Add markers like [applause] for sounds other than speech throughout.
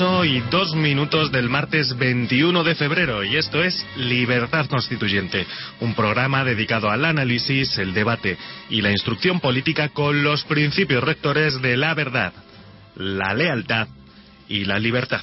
8 y 2 minutos del martes 21 de febrero y esto es Libertad Constituyente, un programa dedicado al análisis, el debate y la instrucción política con los principios rectores de la verdad, la lealtad y la libertad.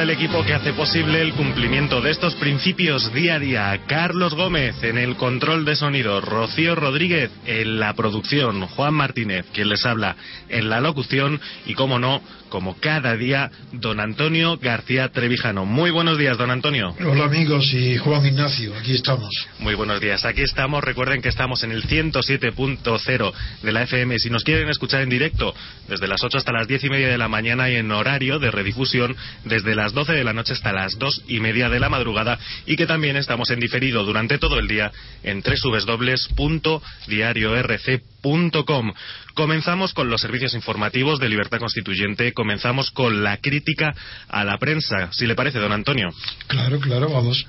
Saluda el equipo que hace posible el cumplimiento de estos principios día a día. Carlos Gómez en el control de sonido, Rocío Rodríguez en la producción, Juan Martínez, quien les habla en la locución y, como no, como cada día, don Antonio García Trevijano. Muy buenos días, don Antonio. Hola amigos y Juan Ignacio, aquí estamos. Muy buenos días, aquí estamos. Recuerden que estamos en el 107.0 de la FM. Si nos quieren escuchar en directo, desde las 8 hasta las 10 y media de la mañana y en horario de redifusión, desde de las 12 de la noche hasta las 2 y media de la madrugada y que también estamos en diferido durante todo el día en www.diariorc.com. Comenzamos con los servicios informativos de Libertad Constituyente, comenzamos con la crítica a la prensa, si le parece, don Antonio. Claro, claro, vamos.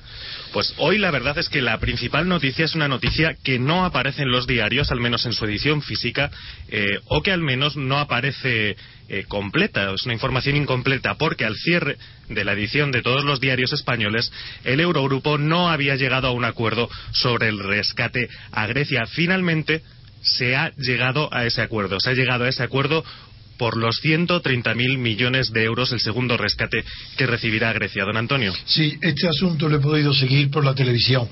Pues hoy la verdad es que la principal noticia es una noticia que no aparece en los diarios, al menos en su edición física, eh, o que al menos no aparece eh, completa, es una información incompleta, porque al cierre de la edición de todos los diarios españoles, el Eurogrupo no había llegado a un acuerdo sobre el rescate a Grecia. Finalmente se ha llegado a ese acuerdo, se ha llegado a ese acuerdo por los 130.000 millones de euros el segundo rescate que recibirá Grecia. Don Antonio. Sí, este asunto lo he podido seguir por la televisión.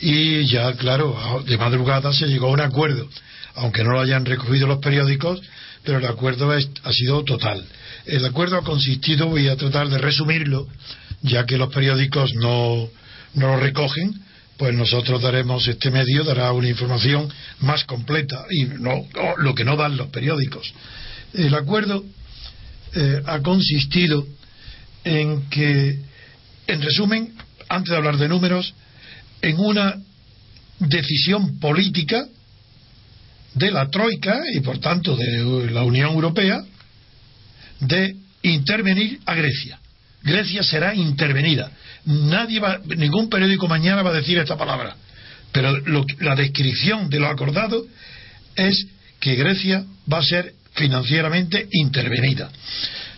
Y ya, claro, de madrugada se llegó a un acuerdo, aunque no lo hayan recogido los periódicos, pero el acuerdo ha sido total. El acuerdo ha consistido, voy a tratar de resumirlo, ya que los periódicos no, no lo recogen, pues nosotros daremos, este medio dará una información más completa y no lo que no dan los periódicos. El acuerdo eh, ha consistido en que, en resumen, antes de hablar de números, en una decisión política de la Troika y por tanto de la Unión Europea de intervenir a Grecia. Grecia será intervenida. Nadie va, ningún periódico mañana va a decir esta palabra. Pero la descripción de lo acordado es que Grecia va a ser financieramente intervenida.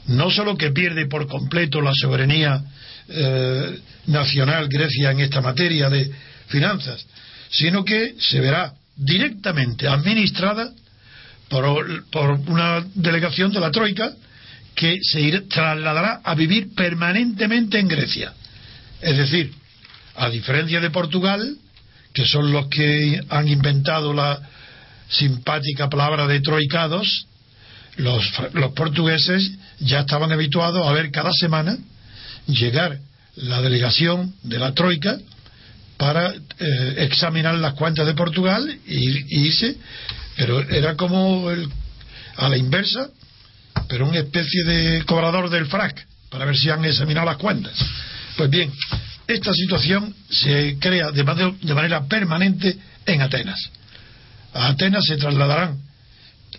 No solo que pierde por completo la soberanía eh, nacional Grecia en esta materia de finanzas, sino que se verá directamente administrada por, por una delegación de la Troika que se trasladará a vivir permanentemente en Grecia. Es decir, a diferencia de Portugal, que son los que han inventado la simpática palabra de troicados, los, portugueses ya estaban habituados a ver cada semana llegar la delegación de la Troika para eh, examinar las cuentas de Portugal y, irse, pero era como a la inversa, pero una especie de cobrador del FRAC para ver si han examinado las cuentas. Pues bien, esta situación se crea de manera permanente en Atenas. A Atenas se trasladarán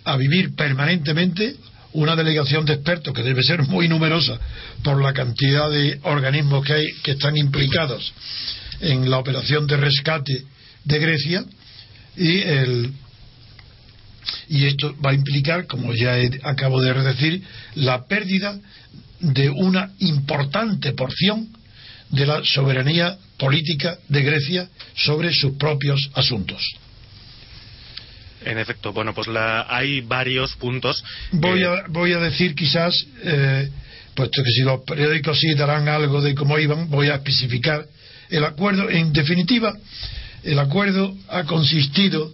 a vivir permanentemente una delegación de expertos que debe ser muy numerosa por la cantidad de organismos que hay que están implicados en la operación de rescate de Grecia y el y esto va a implicar, como ya acabo de decir, la pérdida de una importante porción de la soberanía política de Grecia sobre sus propios asuntos. En efecto, bueno, pues la, hay varios puntos. Voy, a, voy a decir quizás, eh, puesto que si los periódicos sí darán algo de cómo iban, voy a especificar el acuerdo. En definitiva, el acuerdo ha consistido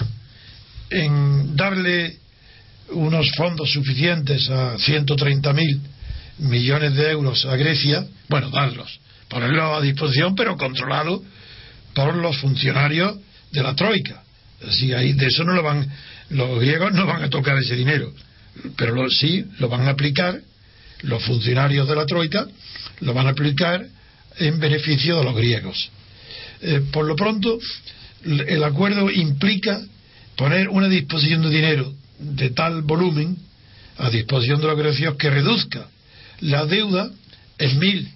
en darle unos fondos suficientes a 130.000 millones de euros a Grecia, bueno, darlos, ponerlos a disposición, pero controlado por los funcionarios de la Troika. Así, ahí, de eso no lo van, los griegos no van a tocar ese dinero, pero sí lo van a aplicar, los funcionarios de la Troika lo van a aplicar en beneficio de los griegos. Eh, por lo pronto, el acuerdo implica poner una disposición de dinero de tal volumen a disposición de los griegos que reduzca la deuda en, mil,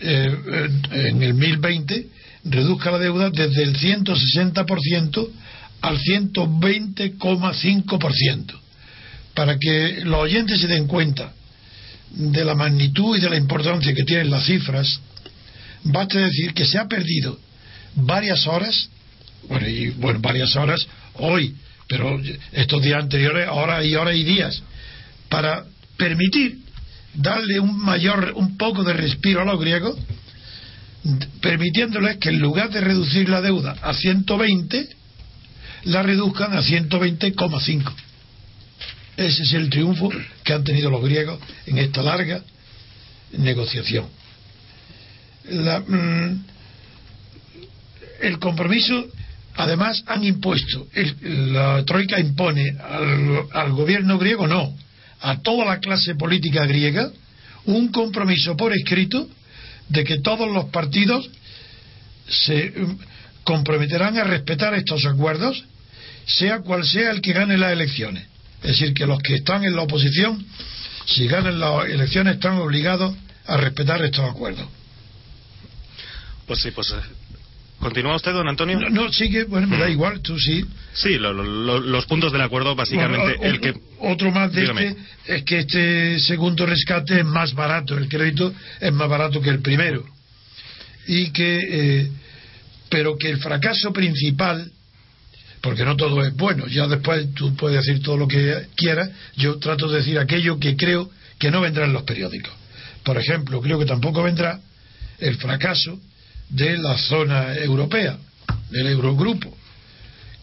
eh, en el 1020, reduzca la deuda desde el 160% al 120,5%. Para que los oyentes se den cuenta de la magnitud y de la importancia que tienen las cifras, basta decir que se ha perdido varias horas, bueno, y, bueno, varias horas hoy, pero estos días anteriores, horas y horas y días, para permitir darle un mayor, un poco de respiro a los griegos, permitiéndoles que en lugar de reducir la deuda a 120, la reduzcan a 120,5. Ese es el triunfo que han tenido los griegos en esta larga negociación. Mm, el compromiso, además, han impuesto, la Troika impone al, al gobierno griego, no, a toda la clase política griega, un compromiso por escrito de que todos los partidos se mm, comprometerán a respetar estos acuerdos, sea cual sea el que gane las elecciones. Es decir, que los que están en la oposición, si ganan las elecciones, están obligados a respetar estos acuerdos. Pues sí, pues ¿Continúa usted, don Antonio? No, no sigue, bueno, me da igual, tú sí. Sí, los puntos del acuerdo, básicamente. el que... Otro más de este es que este segundo rescate es más barato, el crédito es más barato que el primero. Y que, eh, pero que el fracaso principal, porque no todo es bueno, ya después tú puedes decir todo lo que quieras, yo trato de decir aquello que creo que no vendrá en los periódicos. Por ejemplo, creo que tampoco vendrá el fracaso de la zona europea, del Eurogrupo,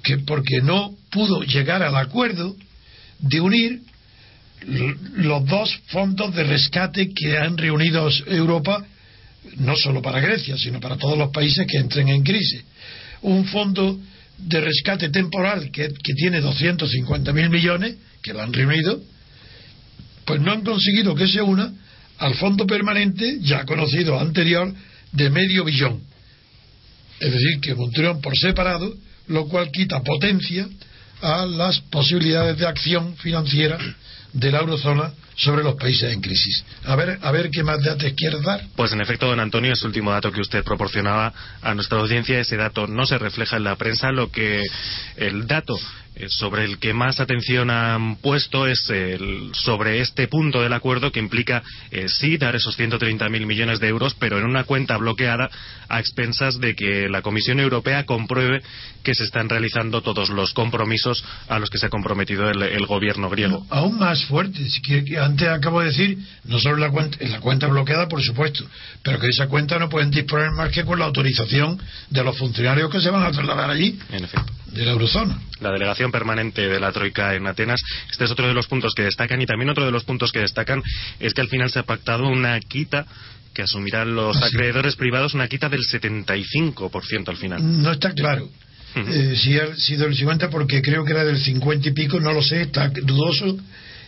que porque no pudo llegar al acuerdo de unir los dos fondos de rescate que han reunido Europa, no solo para Grecia, sino para todos los países que entren en crisis. Un fondo de rescate temporal que, que tiene 250.000 millones, que lo han reunido, pues no han conseguido que se una al fondo permanente, ya conocido anterior, de medio billón. Es decir, que Montreal por separado, lo cual quita potencia a las posibilidades de acción financiera de la eurozona sobre los países en crisis. A ver, a ver qué más datos quieres dar. Pues en efecto, don Antonio, ese último dato que usted proporcionaba a nuestra audiencia, ese dato no se refleja en la prensa, lo que el dato sobre el que más atención han puesto es el, sobre este punto del acuerdo que implica eh, sí dar esos 130.000 millones de euros, pero en una cuenta bloqueada a expensas de que la Comisión Europea compruebe que se están realizando todos los compromisos a los que se ha comprometido el, gobierno griego. aún más fuerte, que, antes acabo de decir, no solo la cuenta, la cuenta bloqueada, por supuesto, pero que esa cuenta no pueden disponer más que con la autorización de los funcionarios que se van a trasladar allí. En efecto. De la eurozona. La delegación permanente de la Troika en Atenas. Este es otro de los puntos que destacan y también otro de los puntos que destacan es que al final se ha pactado una quita que asumirán los acreedores privados una quita del 75% al final. No está claro. Eh, si ha sido el 50 porque creo que era del 50 y pico, no lo sé, está dudoso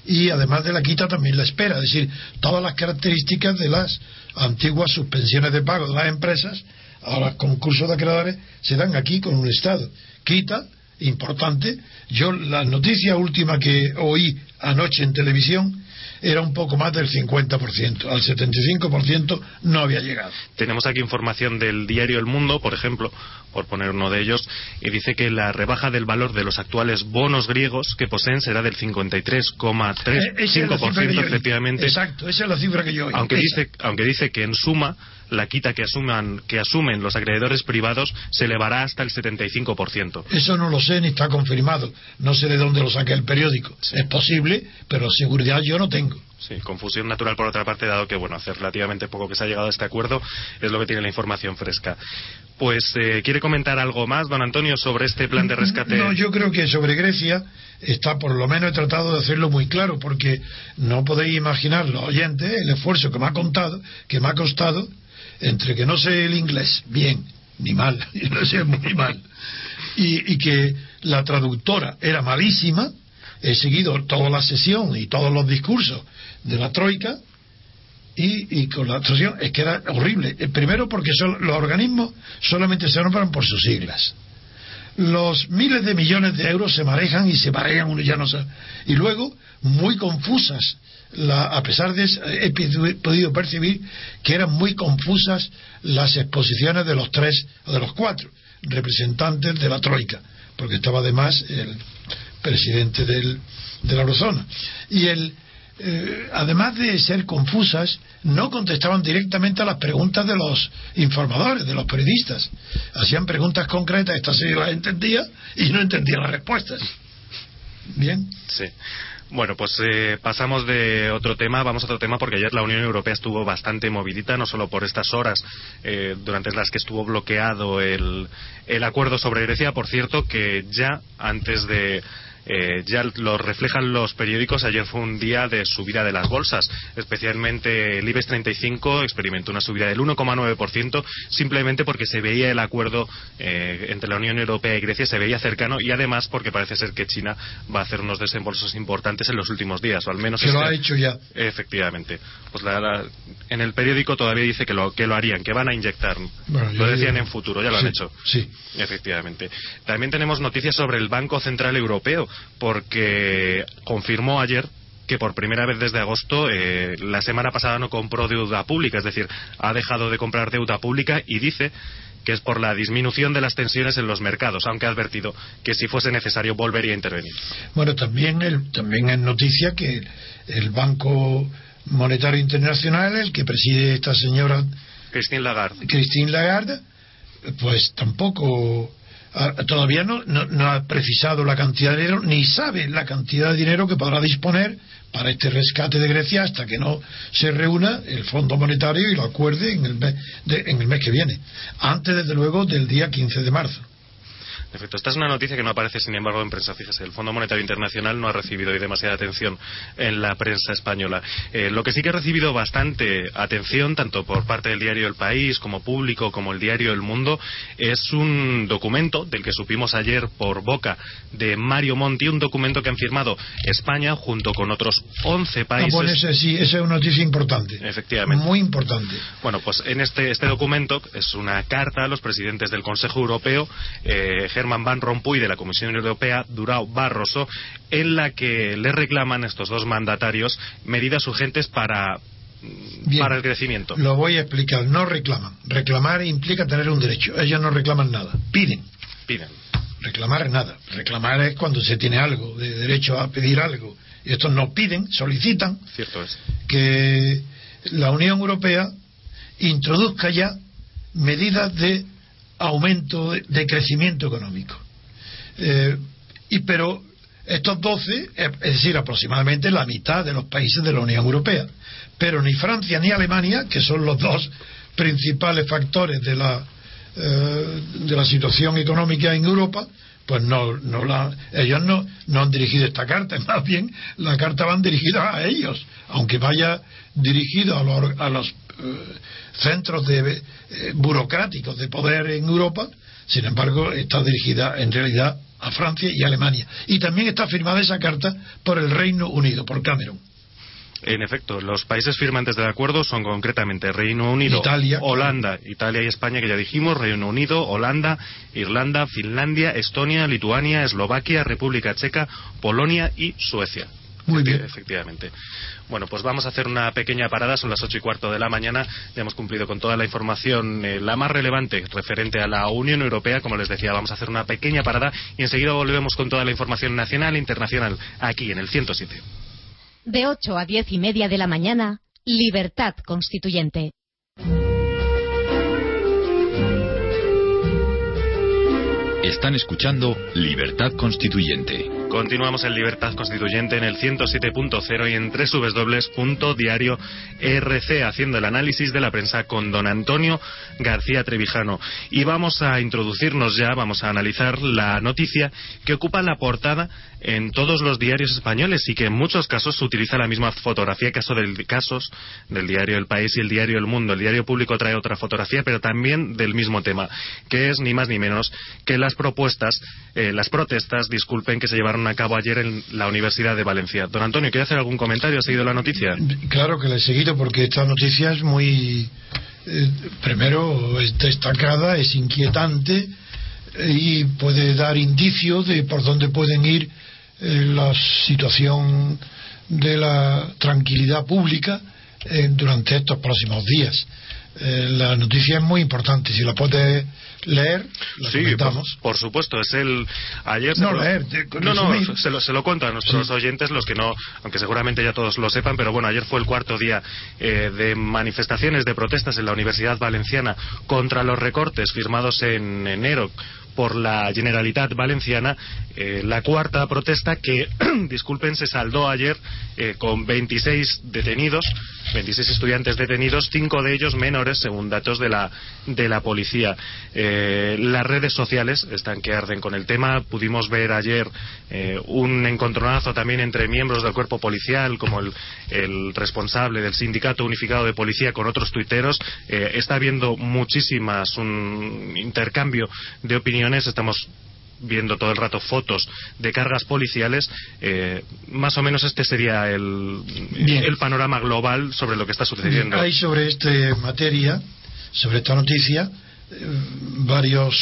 y además de la quita también la espera, es decir, todas las características de las antiguas suspensiones de pago de las empresas a los concursos de acreedores se dan aquí con un Estado. Quita, importante, yo la noticia última que oí anoche en televisión era un poco más del 50%. Al 75% no había llegado. Tenemos aquí información del diario El Mundo, por ejemplo, por poner uno de ellos, y dice que la rebaja del valor de los actuales bonos griegos que poseen será del 53,35% eh, efectivamente. Exacto, esa es la cifra que yo oí. Aunque dice, aunque dice que en suma la quita que, asuman, que asumen los acreedores privados se elevará hasta el 75%. Eso no lo sé ni está confirmado. No sé de dónde lo saque el periódico. Es posible posible, pero seguridad yo no tengo. Sí, confusión natural por otra parte, dado que, bueno, hace relativamente poco que se ha llegado a este acuerdo, es lo que tiene la información fresca. Pues, eh, ¿quiere comentar algo más, don Antonio, sobre este plan de rescate? No, yo creo que sobre Grecia está, por lo menos he tratado de hacerlo muy claro, porque no podéis imaginar, los oyentes, el esfuerzo que me ha contado, que me ha costado, entre que no sé el inglés bien, ni mal, [laughs] lo sé muy mal, y, y que la traductora era malísima, he seguido toda la sesión y todos los discursos de la Troika y, y con la traducción es que era horrible. Eh, Primero porque son, los organismos solamente se nombran por sus siglas. Los miles de millones de euros se manejan y se marean uno ya no sabe. Y luego, muy confusas, la, a pesar de eso, he podido percibir que eran muy confusas las exposiciones de los tres o de los cuatro representantes de la Troika, porque estaba además el presidente del, de la eurozona. Y el, eh, además de ser confusas, no contestaban directamente a las preguntas de los informadores, de los periodistas. Hacían preguntas concretas, estas sí las entendía y no entendía las respuestas. Bien. Sí. Bueno, pues eh, pasamos de otro tema, vamos a otro tema porque ayer la Unión Europea estuvo bastante movidita, no solo por estas horas eh, durante las que estuvo bloqueado el, el acuerdo sobre Grecia, por cierto, que ya antes de eh, ya lo reflejan los periódicos. Ayer fue un día de subida de las bolsas, especialmente el IBEX 35 experimentó una subida del 1,9% simplemente porque se veía el acuerdo eh, entre la Unión Europea y Grecia, se veía cercano y además porque parece ser que China va a hacer unos desembolsos importantes en los últimos días, o al menos Que lo este- ha hecho ya. Efectivamente. Pues la- la- en el periódico todavía dice que lo, que lo harían, que van a inyectar. Bueno, lo decían digo- en futuro, ya lo Sí, han hecho. Sí. Efectivamente. También tenemos noticias sobre el Banco Central Europeo, porque confirmó ayer que por primera vez desde agosto, eh, la semana pasada no compró deuda pública, es decir, ha dejado de comprar deuda pública y dice que es por la disminución de las tensiones en los mercados, aunque ha advertido que si fuese necesario volvería a intervenir. Bueno, también, el, también es noticia que el Banco Monetario Internacional, el que preside esta señora Christine Lagarde. Christine Lagarde, pues tampoco todavía no, no, no ha precisado la cantidad de dinero, ni sabe la cantidad de dinero que podrá disponer para este rescate de Grecia hasta que no se reúna el Fondo Monetario y lo acuerde en el mes, de- en el mes que viene, antes desde luego del día 15 de marzo. Perfecto. Esta es una noticia que no aparece, sin embargo, en prensa. Fíjese, el Fondo Monetario Internacional no ha recibido hoy demasiada atención en la prensa española. Eh, lo que sí que ha recibido bastante atención, tanto por parte del diario El País, como público, como el diario El Mundo, es un documento del que supimos ayer por boca de Mario Monti, un documento que han firmado España junto con otros 11 Ah, países. bueno, ese sí, esa es una noticia importante. Efectivamente. Muy importante. Bueno, pues en este, este documento es una carta a los presidentes del Consejo Europeo, eh, Herman Van Rompuy de la Comisión Europea, Durao Barroso, en la que le reclaman estos dos mandatarios medidas urgentes para, Bien. para el crecimiento. Lo voy a explicar. No reclaman. Reclamar implica tener un derecho. Ellos no reclaman nada. Piden. Piden. Reclamar es nada. Reclamar es cuando se tiene algo, de derecho a pedir algo. Y estos no piden, solicitan Cierto es. que la Unión Europea introduzca ya medidas de aumento de, crecimiento económico. Eh, y pero estos 12, eh, es decir, aproximadamente la mitad de los países de la Unión Europea, pero ni Francia ni Alemania, que son los dos principales factores de la eh, de la situación económica en Europa, pues no, no la, ellos no, no han dirigido esta carta, [laughs] más bien la carta van dirigida a ellos, aunque vaya dirigido a los, a los centros de, eh, burocráticos de poder en Europa, sin embargo está dirigida en realidad a Francia y Alemania. Y también está firmada esa carta por el Reino Unido, por Cameron. En efecto, los países firmantes del acuerdo son concretamente Reino Unido, Italia, Holanda, Italia y España, que ya dijimos, Reino Unido, Holanda, Irlanda, Finlandia, Estonia, Lituania, Eslovaquia, República Checa, Polonia y Suecia. Muy bien. Efectivamente. Bueno, pues vamos a hacer una pequeña parada, son las ocho y cuarto de la mañana, ya hemos cumplido con toda la información, eh, la más relevante referente a la Unión Europea, como les decía, vamos a hacer una pequeña parada y enseguida volvemos con toda la información nacional e internacional aquí en el 107. De 8 a 10 y media de la mañana, Libertad Constituyente. Están escuchando Libertad Constituyente Continuamos en Libertad Constituyente en el 107.0 y en www.diario.rc haciendo el análisis de la prensa con don Antonio García Trevijano. Y vamos a introducirnos ya, vamos a analizar la noticia que ocupa la portada en todos los diarios españoles y que en muchos casos se utiliza la misma fotografía, caso del, casos del diario El País y el diario El Mundo. El diario público trae otra fotografía, pero también del mismo tema, que es ni más ni menos que las propuestas, eh, las protestas, disculpen, que se llevaron a cabo ayer en la Universidad de Valencia. Don Antonio, ¿quiere hacer algún comentario? ¿Ha seguido la noticia? Claro que la he seguido porque esta noticia es muy, eh, primero, es destacada, es inquietante eh, y puede dar indicios de por dónde pueden ir eh, la situación de la tranquilidad pública durante estos próximos días. la noticia es muy importante. Si la puede leer, la sí, comentamos. Por, por, supuesto, es el ayer no se lo, leer, no, no, se lo, se lo cuento a nuestros sí. oyentes, los que no, aunque seguramente ya todos lo sepan, pero bueno, ayer fue el cuarto día eh, de manifestaciones, de protestas en la Universidad Valenciana contra los recortes firmados en enero por la Generalitat Valenciana, eh, la cuarta protesta que, [clears throat] disculpen, se saldó ayer eh, con 26 detenidos, 26 estudiantes detenidos, cinco de ellos menores, según datos de la, de la policía. Eh, las redes sociales están que arden con el tema. Pudimos ver ayer un encontronazo también entre miembros del cuerpo policial, como el, el, responsable del Sindicato Unificado de Policía con otros tuiteros. Está habiendo muchísimas, un intercambio de opiniones. Estamos viendo todo el rato fotos de cargas policiales, eh, más o menos este sería el, el, panorama global sobre lo que está sucediendo. Hay sobre esta materia, sobre esta noticia, eh, varios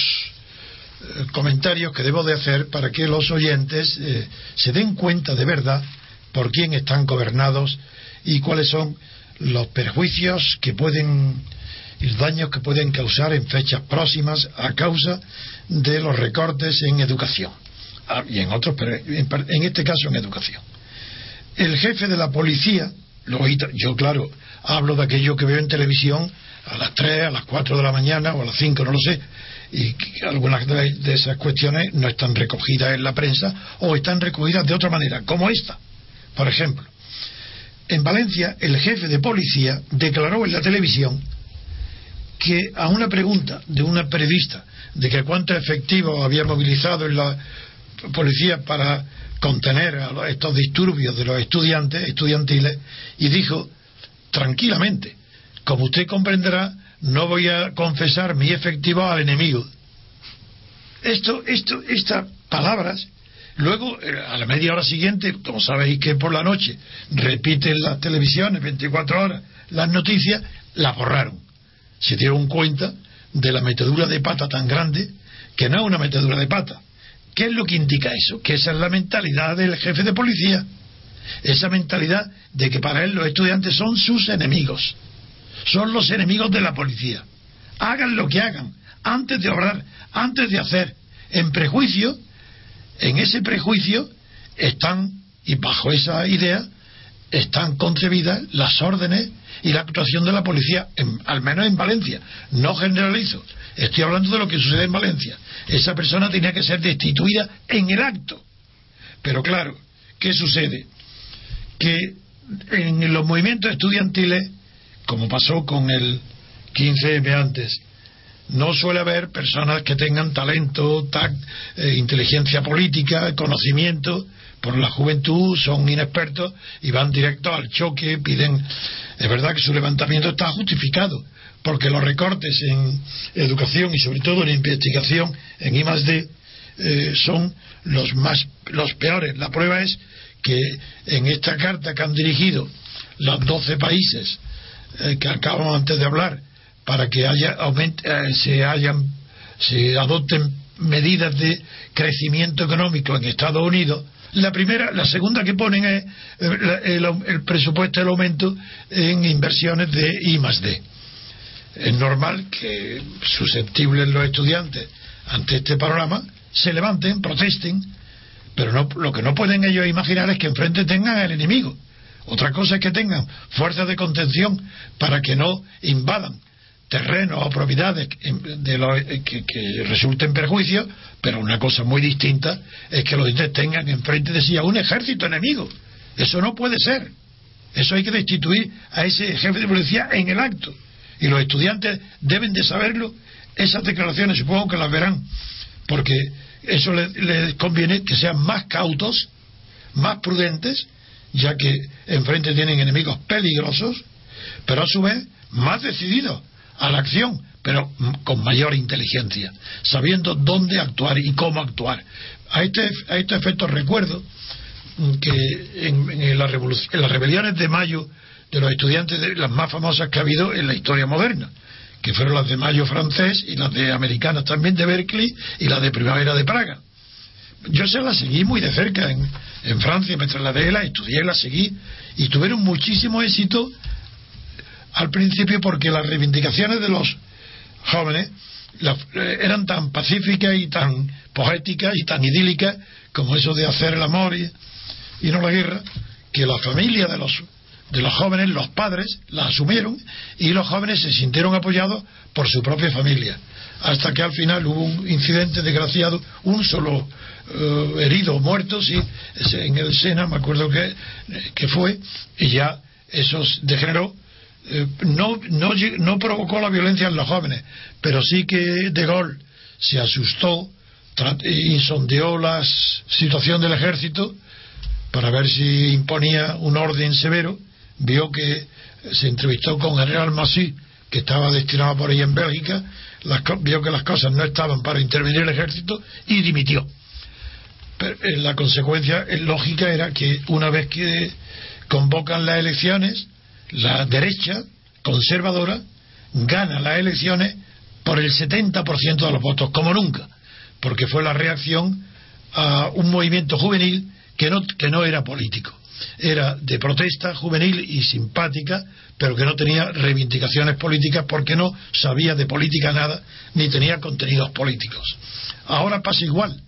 eh, comentarios que debo de hacer para que los oyentes eh, se den cuenta de verdad por quién están gobernados y cuáles son los perjuicios que pueden y los daños que pueden causar en fechas próximas a causa de los recortes en educación ah, y en otros, pero en, este caso en educación. El jefe de la policía, yo claro, hablo de aquello que veo en televisión a las 3, a las 4 de la mañana o a las 5, no lo sé, y algunas de esas cuestiones no están recogidas en la prensa o están recogidas de otra manera, como esta. Por ejemplo, en Valencia el jefe de policía declaró en la televisión que a una pregunta de una periodista de que cuánto efectivo había movilizado en la policía para contener a estos disturbios de los estudiantes estudiantiles y dijo tranquilamente como usted comprenderá no voy a confesar mi efectivo al enemigo esto esto estas palabras luego a la media hora siguiente como sabéis que por la noche repiten las televisiones 24 horas las noticias las borraron se dieron cuenta de la metedura de pata tan grande que no es una metedura de pata. ¿Qué es lo que indica eso? Que esa es la mentalidad del jefe de policía. Esa mentalidad de que para él los estudiantes son sus enemigos. Son los enemigos de la policía. Hagan lo que hagan, antes de obrar, antes de hacer. En prejuicio, en ese prejuicio están, y bajo esa idea, están concebidas las órdenes y la actuación de la policía, en, al menos en Valencia. No generalizo, estoy hablando de lo que sucede en Valencia. Esa persona tenía que ser destituida en el acto. Pero claro, ¿qué sucede? Que en los movimientos estudiantiles, como pasó con el 15M antes, no suele haber personas que tengan talento, eh, inteligencia política, conocimiento, por la juventud, son inexpertos y van directo al choque, piden. Es verdad que su levantamiento está justificado, porque los recortes en educación y sobre todo en investigación en I+D eh, son los más los peores. La prueba es que en esta carta que han dirigido los 12 países eh, que acabamos antes de hablar para que haya aumente, eh, se hayan se adopten medidas de crecimiento económico en Estados Unidos la primera, la segunda que ponen es el, el, el presupuesto, el aumento en inversiones de I más D. Es normal que susceptibles los estudiantes ante este panorama se levanten, protesten, pero no, lo que no pueden ellos imaginar es que enfrente tengan al enemigo. Otra cosa es que tengan fuerzas de contención para que no invadan terrenos o propiedades de eh, que, resulten perjuicios, pero una cosa muy distinta es que los estudiantes tengan enfrente de sí a un ejército enemigo. Eso no puede ser. Eso hay que destituir a ese jefe de policía en el acto. Y los estudiantes deben de saberlo. Esas declaraciones supongo que las verán, porque eso les, conviene que sean más cautos, más prudentes, ya que enfrente tienen enemigos peligrosos, pero a su vez más decididos a la acción, pero con mayor inteligencia, sabiendo dónde actuar y cómo actuar. A este, a este efecto recuerdo que en, las rebeliones de mayo de los estudiantes, de las más famosas que ha habido en la historia moderna, que fueron las de mayo francés y las de americanas también de Berkeley y las de primavera de Praga. Yo se las seguí muy de cerca en, en Francia, me trasladé, las estudié, las seguí y tuvieron muchísimo éxito al principio porque las reivindicaciones de los jóvenes eh, eran tan pacíficas y tan poéticas y tan idílicas como eso de hacer el amor y, no la guerra, que la familia de los, de los jóvenes, los padres, la asumieron y los jóvenes se sintieron apoyados por su propia familia. Hasta que al final hubo un incidente desgraciado, un solo eh, herido muerto, sí, en el Sena, me acuerdo que, que fue, y ya eso degeneró. Eh, no, no, no provocó la violencia en los jóvenes, pero sí que De Gaulle se asustó y sondeó la situación del ejército para ver si imponía un orden severo, vio que se entrevistó con general Massy, que estaba destinado por ahí en Bélgica, vio que las cosas no estaban para intervenir el ejército y dimitió. Pero, eh, la consecuencia lógica era que una vez que convocan las elecciones, la derecha conservadora gana las elecciones por el 70% de los votos, como nunca, porque fue la reacción a un movimiento juvenil que no, que no era político. Era de protesta juvenil y simpática, pero que no tenía reivindicaciones políticas porque no sabía de política nada, ni tenía contenidos políticos. Ahora pasa igual.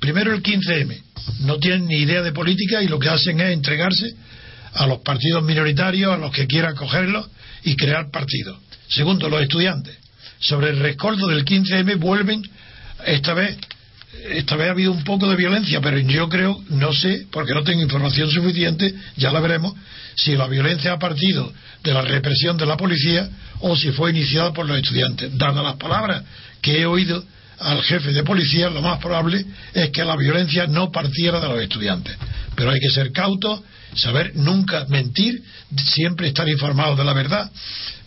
Primero el 15M. No tienen ni idea de política y lo que hacen es entregarse a los partidos minoritarios, a los que quieran cogerlos y crear partidos. Segundo, los estudiantes. Sobre el rescoldo del 15M vuelven, esta vez esta vez ha habido un poco de violencia, pero yo creo, no sé, porque no tengo información suficiente, ya la veremos, si la violencia ha partido de la represión de la policía o si fue iniciada por los estudiantes. Dadas las palabras que he oído al jefe de policía, lo más probable es que la violencia no partiera de los estudiantes. Pero hay que ser cautos, saber nunca mentir, siempre estar informados de la verdad,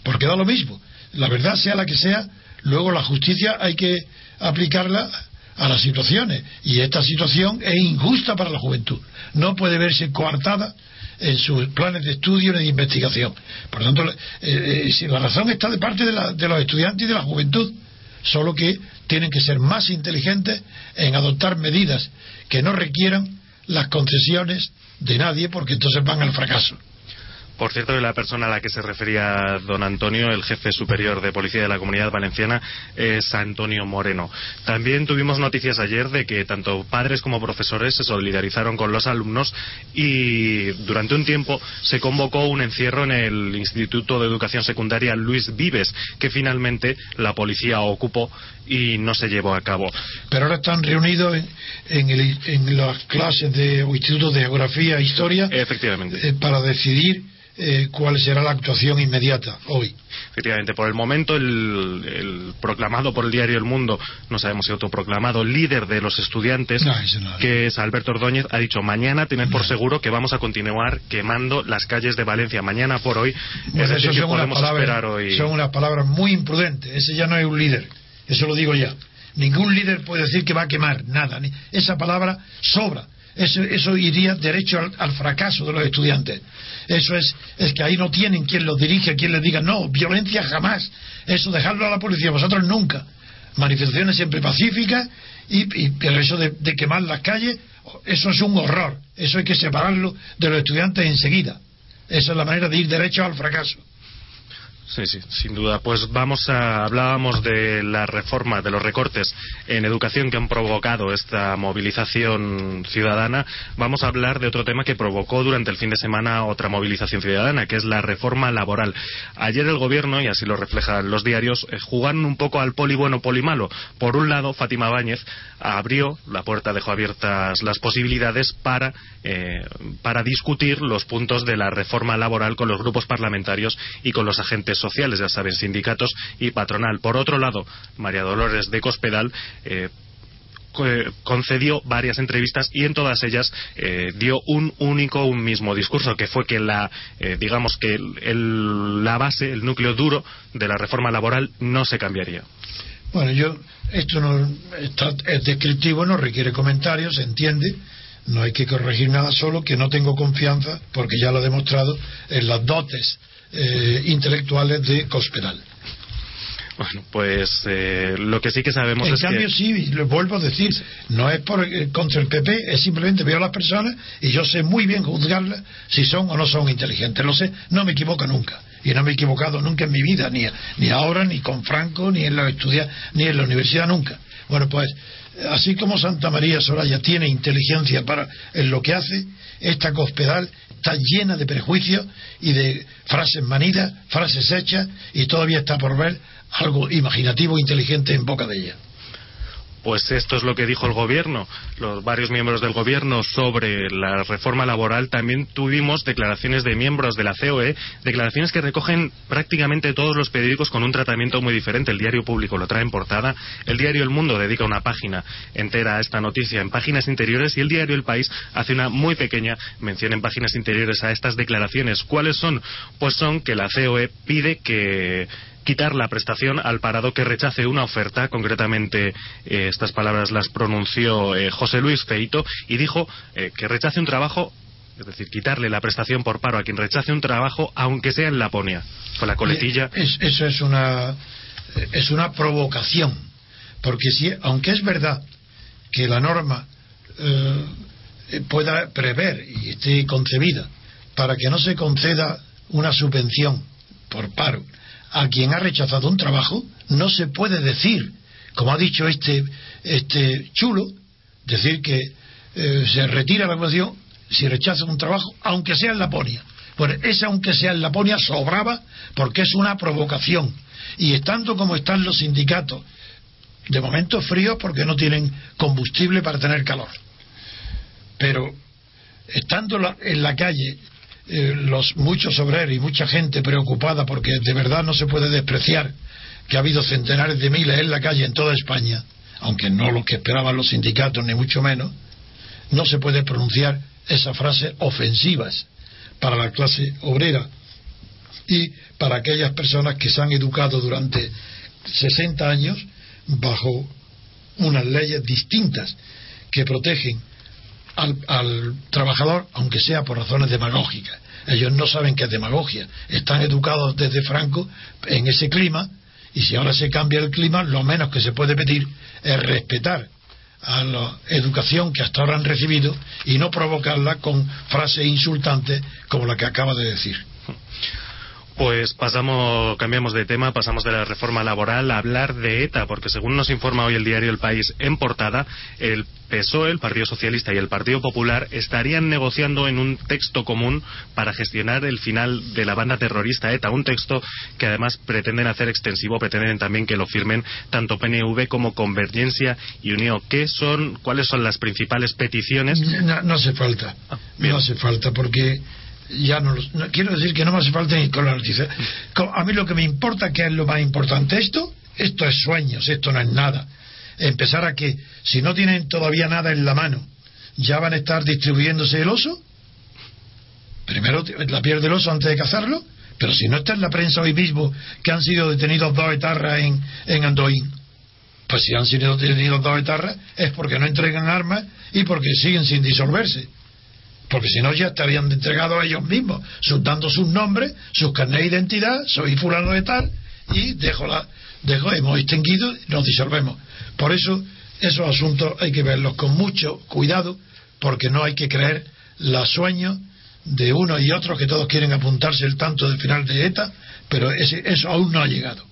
porque da lo mismo. La verdad sea la que sea, luego la justicia hay que aplicarla a las situaciones. Y esta situación es injusta para la juventud. No puede verse coartada en sus planes de estudio ni de investigación. Por lo tanto, eh, eh, la razón está de parte de, de los estudiantes y de la juventud, solo que tienen que ser más inteligentes en adoptar medidas que no requieran las concesiones de nadie, porque entonces van al fracaso. Por cierto, la persona a la que se refería don Antonio, el jefe superior de policía de la comunidad valenciana, es Antonio Moreno. También tuvimos noticias ayer de que tanto padres como profesores se solidarizaron con los alumnos y durante un tiempo se convocó un encierro en el Instituto de Educación Secundaria Luis Vives, que finalmente la policía ocupó y no se llevó a cabo. Pero ahora están reunidos en, las clases de o institutos de geografía e historia Efectivamente. Eh, para decidir eh, cuál será la actuación inmediata hoy. Efectivamente, por el momento el, proclamado por el diario El Mundo, no sabemos si autoproclamado líder de los estudiantes, que es Alberto Ordóñez, ha dicho mañana tened por seguro que vamos a continuar quemando las calles de Valencia. Mañana por hoy, eso son podemos esperar hoy. Son unas palabras muy imprudentes. Ese ya no es un líder, eso lo digo ya. Ningún líder puede decir que va a quemar nada. Esa palabra sobra eso, iría derecho al, fracaso de los estudiantes. Eso es, es que ahí no tienen quien los dirige, quien les diga, no, violencia jamás. Eso dejarlo a la policía, vosotros nunca. Manifestaciones siempre pacíficas y, pero eso de, de, quemar las calles, eso es un horror. Eso hay que separarlo de los estudiantes enseguida. Esa es la manera de ir derecho al fracaso. Sí, sí, sin duda. Pues vamos a hablábamos de la reforma, de los recortes en educación que han provocado esta movilización ciudadana. Vamos a hablar de otro tema que provocó durante el fin de semana otra movilización ciudadana, que es la reforma laboral. Ayer el gobierno, y así lo reflejan los diarios, eh, jugaron un poco al poli bueno, poli malo. Por un lado, Fátima Báñez abrió la puerta, dejó abiertas las posibilidades para, eh, para discutir los puntos de la reforma laboral con los grupos parlamentarios y con los agentes sociales, ya saben, sindicatos y patronal. Por otro lado, María Dolores de Cospedal eh, concedió varias entrevistas y en todas ellas eh, dio un único, un mismo discurso, que fue que la, eh, digamos que el, la base, el núcleo duro de la reforma laboral no se cambiaría. Bueno, yo, esto no es descriptivo, no requiere comentarios, se entiende, no hay que corregir nada solo, que no tengo confianza, porque ya lo he demostrado, en las dotes eh, intelectuales de Cospedal. Bueno, pues eh, lo que sí que sabemos en es cambio, sí, lo vuelvo a decir, no es por, eh, contra el PP, es simplemente veo a las personas y yo sé muy bien juzgarlas si son o no son inteligentes. Lo sé, no me equivoco nunca. Y no me he equivocado nunca en mi vida, ni, ni ahora, ni con Franco, ni en la estudia, ni en la universidad nunca. Bueno, pues así como Santa María Soraya tiene inteligencia para en lo que hace, esta cospedal está llena de prejuicios y de frases manidas, frases hechas, y todavía está por ver algo imaginativo e inteligente en boca de ella. Pues esto es lo que dijo el gobierno, los varios miembros del gobierno sobre la reforma laboral. También tuvimos declaraciones de miembros de la COE, declaraciones que recogen prácticamente todos los periódicos con un tratamiento muy diferente. El diario público lo trae en portada, el diario El Mundo dedica una página entera a esta noticia en páginas interiores y el diario El País hace una muy pequeña mención en páginas interiores a estas declaraciones. ¿Cuáles son? Pues son que la COE pide que quitar la prestación al parado que rechace una oferta. Concretamente, eh, estas palabras las pronunció eh, José Luis Feito y dijo eh, que rechace un trabajo. Es decir, quitarle la prestación por paro a quien rechace un trabajo, aunque sea en Laponia. Con la coletilla. eso es una, es una provocación. Porque si, aunque es verdad que la norma pueda prever y esté concebida para que no se conceda una subvención por paro a quien ha rechazado un trabajo, no se puede decir, como ha dicho este, este chulo, decir que eh, se retira la evaluación si rechaza un trabajo, aunque sea en Laponia. Pues esa, aunque sea en Laponia, sobraba porque es una provocación. Y estando como están los sindicatos, de momento fríos porque no tienen combustible para tener calor. Pero estando en la calle eh, los muchos obreros y mucha gente preocupada porque de verdad no se puede despreciar que ha habido centenares de miles en la calle en toda España, aunque no lo que esperaban los sindicatos ni mucho menos, no se puede pronunciar esas frases ofensivas para la clase obrera y para aquellas personas que se han educado durante 60 años bajo unas leyes distintas que protegen al, trabajador, aunque sea por razones demagógicas. Ellos no saben que es demagogia. Están educados desde Franco en ese clima y si ahora se cambia el clima, lo menos que se puede pedir es respetar a la educación que hasta ahora han recibido y no provocarla con frases insultantes como la que acaba de decir. Pues pasamos, cambiamos de tema, pasamos de la reforma laboral a hablar de ETA, porque según nos informa hoy el diario El País en portada, el PSOE, el Partido Socialista y el Partido Popular estarían negociando en un texto común para gestionar el final de la banda terrorista ETA, un texto que además pretenden hacer extensivo, pretenden también que lo firmen tanto PNV como Convergencia y Unión. ¿Qué son, cuáles son las principales peticiones? No, hace falta, ah, no hace falta porque ya no, quiero decir que no me hace falta ni con la noticia. A mí lo que me importa, que es lo más importante, esto, esto es sueños, esto no es nada. Empezar a que, si no tienen todavía nada en la mano, ya van a estar distribuyéndose el oso. Primero la pierde el oso antes de cazarlo, pero si no está en la prensa hoy mismo que han sido detenidos dos etarras en, en Andoín, pues si han sido detenidos dos etarras es porque no entregan armas y porque siguen sin disolverse porque si no ya estarían entregado a ellos mismos, dando sus nombres, sus carnet de identidad, soy fulano de tal, y dejo la, dejo, hemos extinguido y nos disolvemos. Por eso, esos asuntos hay que verlos con mucho cuidado, porque no hay que creer los sueños de uno y otro que todos quieren apuntarse el tanto del final de ETA, pero ese, eso aún no ha llegado.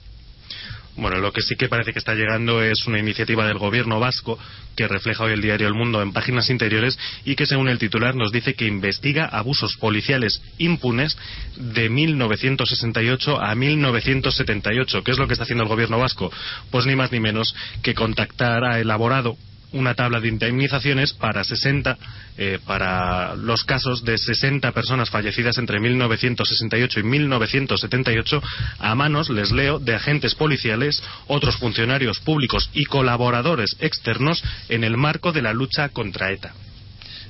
Bueno, lo que sí que parece que está llegando es una iniciativa del gobierno vasco que refleja hoy el diario El Mundo en páginas interiores y que, según el titular, nos dice que investiga abusos policiales impunes de 1968 a 1978. ¿Qué es lo que está haciendo el gobierno vasco? Pues ni más ni menos que contactar a elaborado una tabla de indemnizaciones para 60 eh, para los casos de 60 personas fallecidas entre 1968 y 1978 a manos, les leo, de agentes policiales, otros funcionarios públicos y colaboradores externos en el marco de la lucha contra ETA.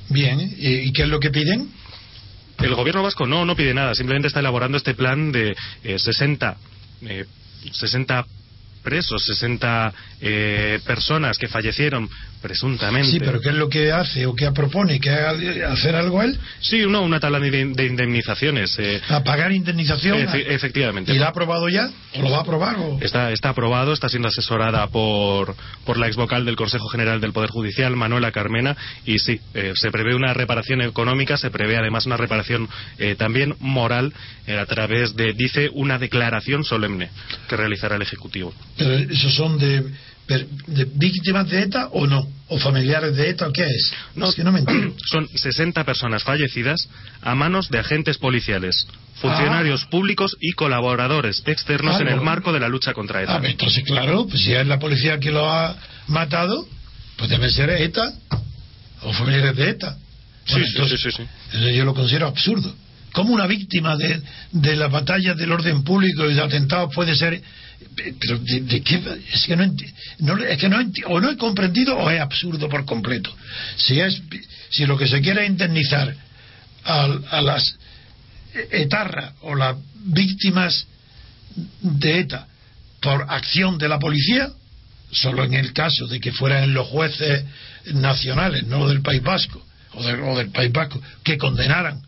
Bien, ¿y qué es lo que piden? El gobierno vasco no, no pide nada, simplemente está elaborando este plan de eh, 60 eh, 60 presos, 60 eh, personas que fallecieron presuntamente. Sí, pero ¿qué es lo que hace o qué propone? ¿Que hacer algo él? Sí, no, una tabla de, indemnizaciones. Eh. ¿A pagar indemnización? efectivamente. ¿Y la ha aprobado ya? ¿O lo va a aprobar? Está, está aprobado, está siendo asesorada por, por la ex vocal del Consejo General del Poder Judicial, Manuela Carmena, y sí, eh, se prevé una reparación económica, se prevé además una reparación eh, también moral a través de, dice, una declaración solemne que realizará el Ejecutivo. Pero esos son de de víctimas de ETA o no? ¿O familiares de ETA o qué es? No, es que no me [clears throat] Son 60 personas fallecidas a manos de agentes policiales, funcionarios ah. públicos y colaboradores externos en el marco de la lucha contra ETA. Ah, entonces, claro, pues si es la policía que lo ha matado, pues debe ser ETA o familiares de ETA. sí, sí, sí, sí, Yo lo considero absurdo. ¿Cómo una víctima de, de las batallas del orden público y de atentados puede ser pero de, qué es que no, es que no o no he comprendido o es absurdo por completo. Si es si lo que se quiere es indemnizar a, a las etarra o las víctimas de ETA por acción de la policía solo en el caso de que fueran los jueces nacionales no del País Vasco o, o del País Vasco que condenaran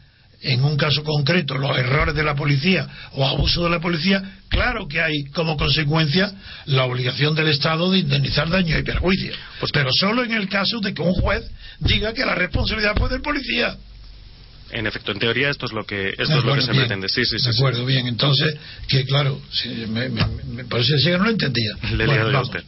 en un caso concreto los errores de la policía o abuso de la policía, claro que hay como consecuencia la obligación del Estado de indemnizar daños y perjuicios. Pues, pero solo en el caso de que un juez diga que la responsabilidad fue del policía. En efecto, en teoría esto es lo que, esto es lo que se pretende. Sí, sí, sí. De acuerdo, bien. Entonces, que claro, me, por eso no lo entendía. Le bueno, usted.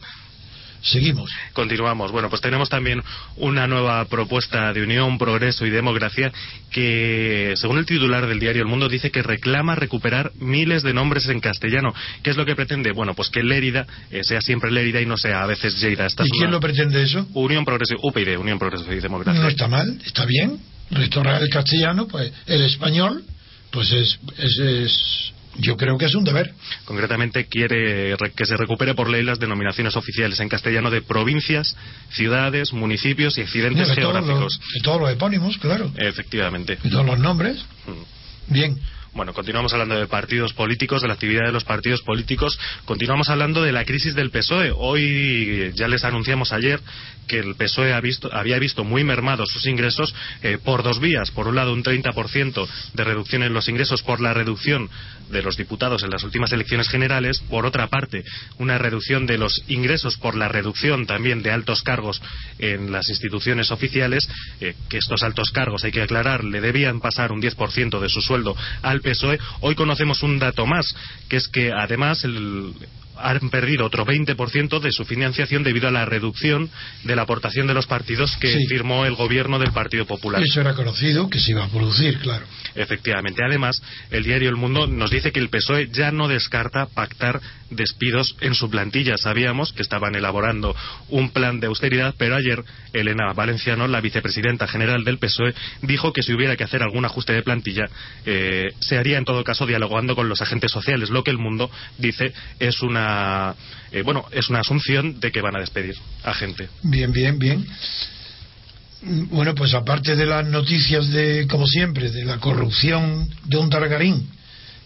Seguimos. Continuamos. Bueno, pues tenemos también una nueva propuesta de Unión, Progreso y Democracia que, según el titular del diario El Mundo, dice que reclama recuperar miles de nombres en castellano. ¿Qué es lo que pretende? Bueno, pues que Lérida eh, sea siempre Lérida y no sea a veces Lleida. ¿Y quién lo pretende eso? Unión, Progreso, UPyD, Unión, Progreso y Democracia. No está mal, está bien. Restaurar el castellano, pues el español, pues es, es yo creo que es un deber. Concretamente quiere que se recupere por ley las denominaciones oficiales en castellano de provincias, ciudades, municipios y accidentes geográficos. y todos los epónimos, claro. Efectivamente. Todos los nombres. Mm. Bien. Bueno, continuamos hablando de partidos políticos, de la actividad de los partidos políticos. Continuamos hablando de la crisis del PSOE. Hoy ya les anunciamos ayer que el PSOE había visto muy mermados sus ingresos eh, por dos vías. Por un lado, un 30% de reducción en los ingresos por la reducción de los diputados en las últimas elecciones generales. Por otra parte, una reducción de los ingresos por la reducción también de altos cargos en las instituciones oficiales, eh, que estos altos cargos, hay que aclarar, le debían pasar un 10% de su sueldo al PSOE. Hoy conocemos un dato más, que es que además el han perdido otro 20% de su financiación debido a la reducción de la aportación de los partidos que firmó el gobierno del Partido Popular. Eso era conocido que se iba a producir, claro. Efectivamente. Además, el diario El Mundo nos dice que el PSOE ya no descarta pactar despidos en su plantilla. Sabíamos que estaban elaborando un plan de austeridad, pero ayer Elena Valenciano, la vicepresidenta general del PSOE, dijo que si hubiera que hacer algún ajuste de plantilla, eh, se haría en todo caso dialogando con los agentes sociales. Lo que el mundo dice es una, eh, bueno, es una asunción de que van a despedir a gente. Bien, bien, bien. Bueno, pues aparte de las noticias de, como siempre, de la corrupción de un Targarín,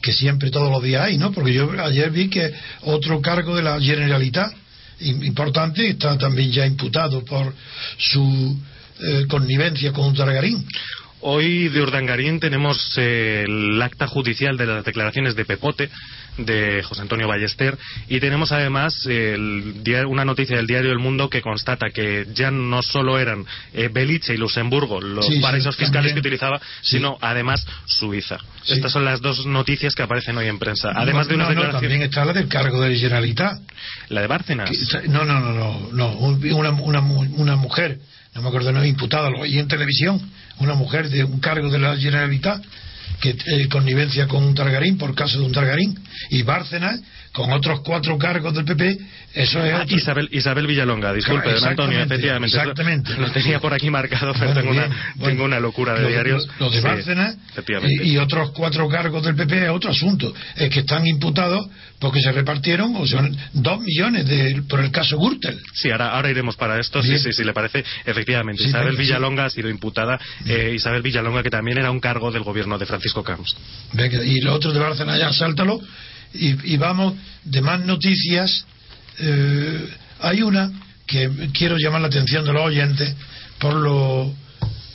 que siempre todos los días hay, ¿no? Porque yo ayer vi que otro cargo de la Generalitat importante está también ya imputado por su eh, connivencia con un Targarín. Hoy de Urdangarín tenemos eh, el acta judicial de las declaraciones de Pepote, de José Antonio Ballester. Y tenemos además el, una noticia del diario El Mundo que constata que ya no solo eran eh, Belice y Luxemburgo los paraísos fiscales que utilizaba, sino además Suiza. Estas son las dos noticias que aparecen hoy en prensa. Además de una declaración... también está la del cargo de Generalitat. ¿La de Bárcenas? no, no, no, no, no. Una, una, una mujer, no me acuerdo, no imputada, lo oí en televisión, una mujer de un cargo de la Generalitat que eh, connivencia con un Targarín por caso de un Targarín y Bárcenas con otros cuatro cargos del PP eso es ah, Isabel, Isabel Villalonga disculpe don Antonio efectivamente exactamente. lo, tenía por aquí marcado pero tengo, una, tengo una locura de diarios. lo, de Bárcenas y, otros cuatro cargos del PP es otro asunto. Es que están imputados porque se repartieron o dos millones de, por el caso Gürtel. Sí ahora, ahora iremos para esto sí, sí, sí le parece efectivamente. Isabel Villalonga ha sido imputada eh, Isabel Villalonga que también era un cargo del gobierno de Francisco y lo otro de Bárcenas ya, sáltalo. Y, vamos, de más noticias. Eh, hay una que quiero llamar la atención de los oyentes por lo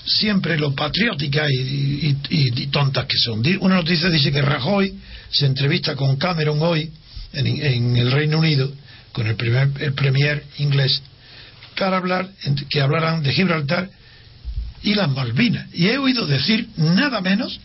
siempre lo patriótica y, tontas que son. Una noticia dice que Rajoy se entrevista con Cameron hoy en, el Reino Unido con el, primer, el premier inglés para hablar que hablarán de Gibraltar y las Malvinas. Y he oído decir nada menos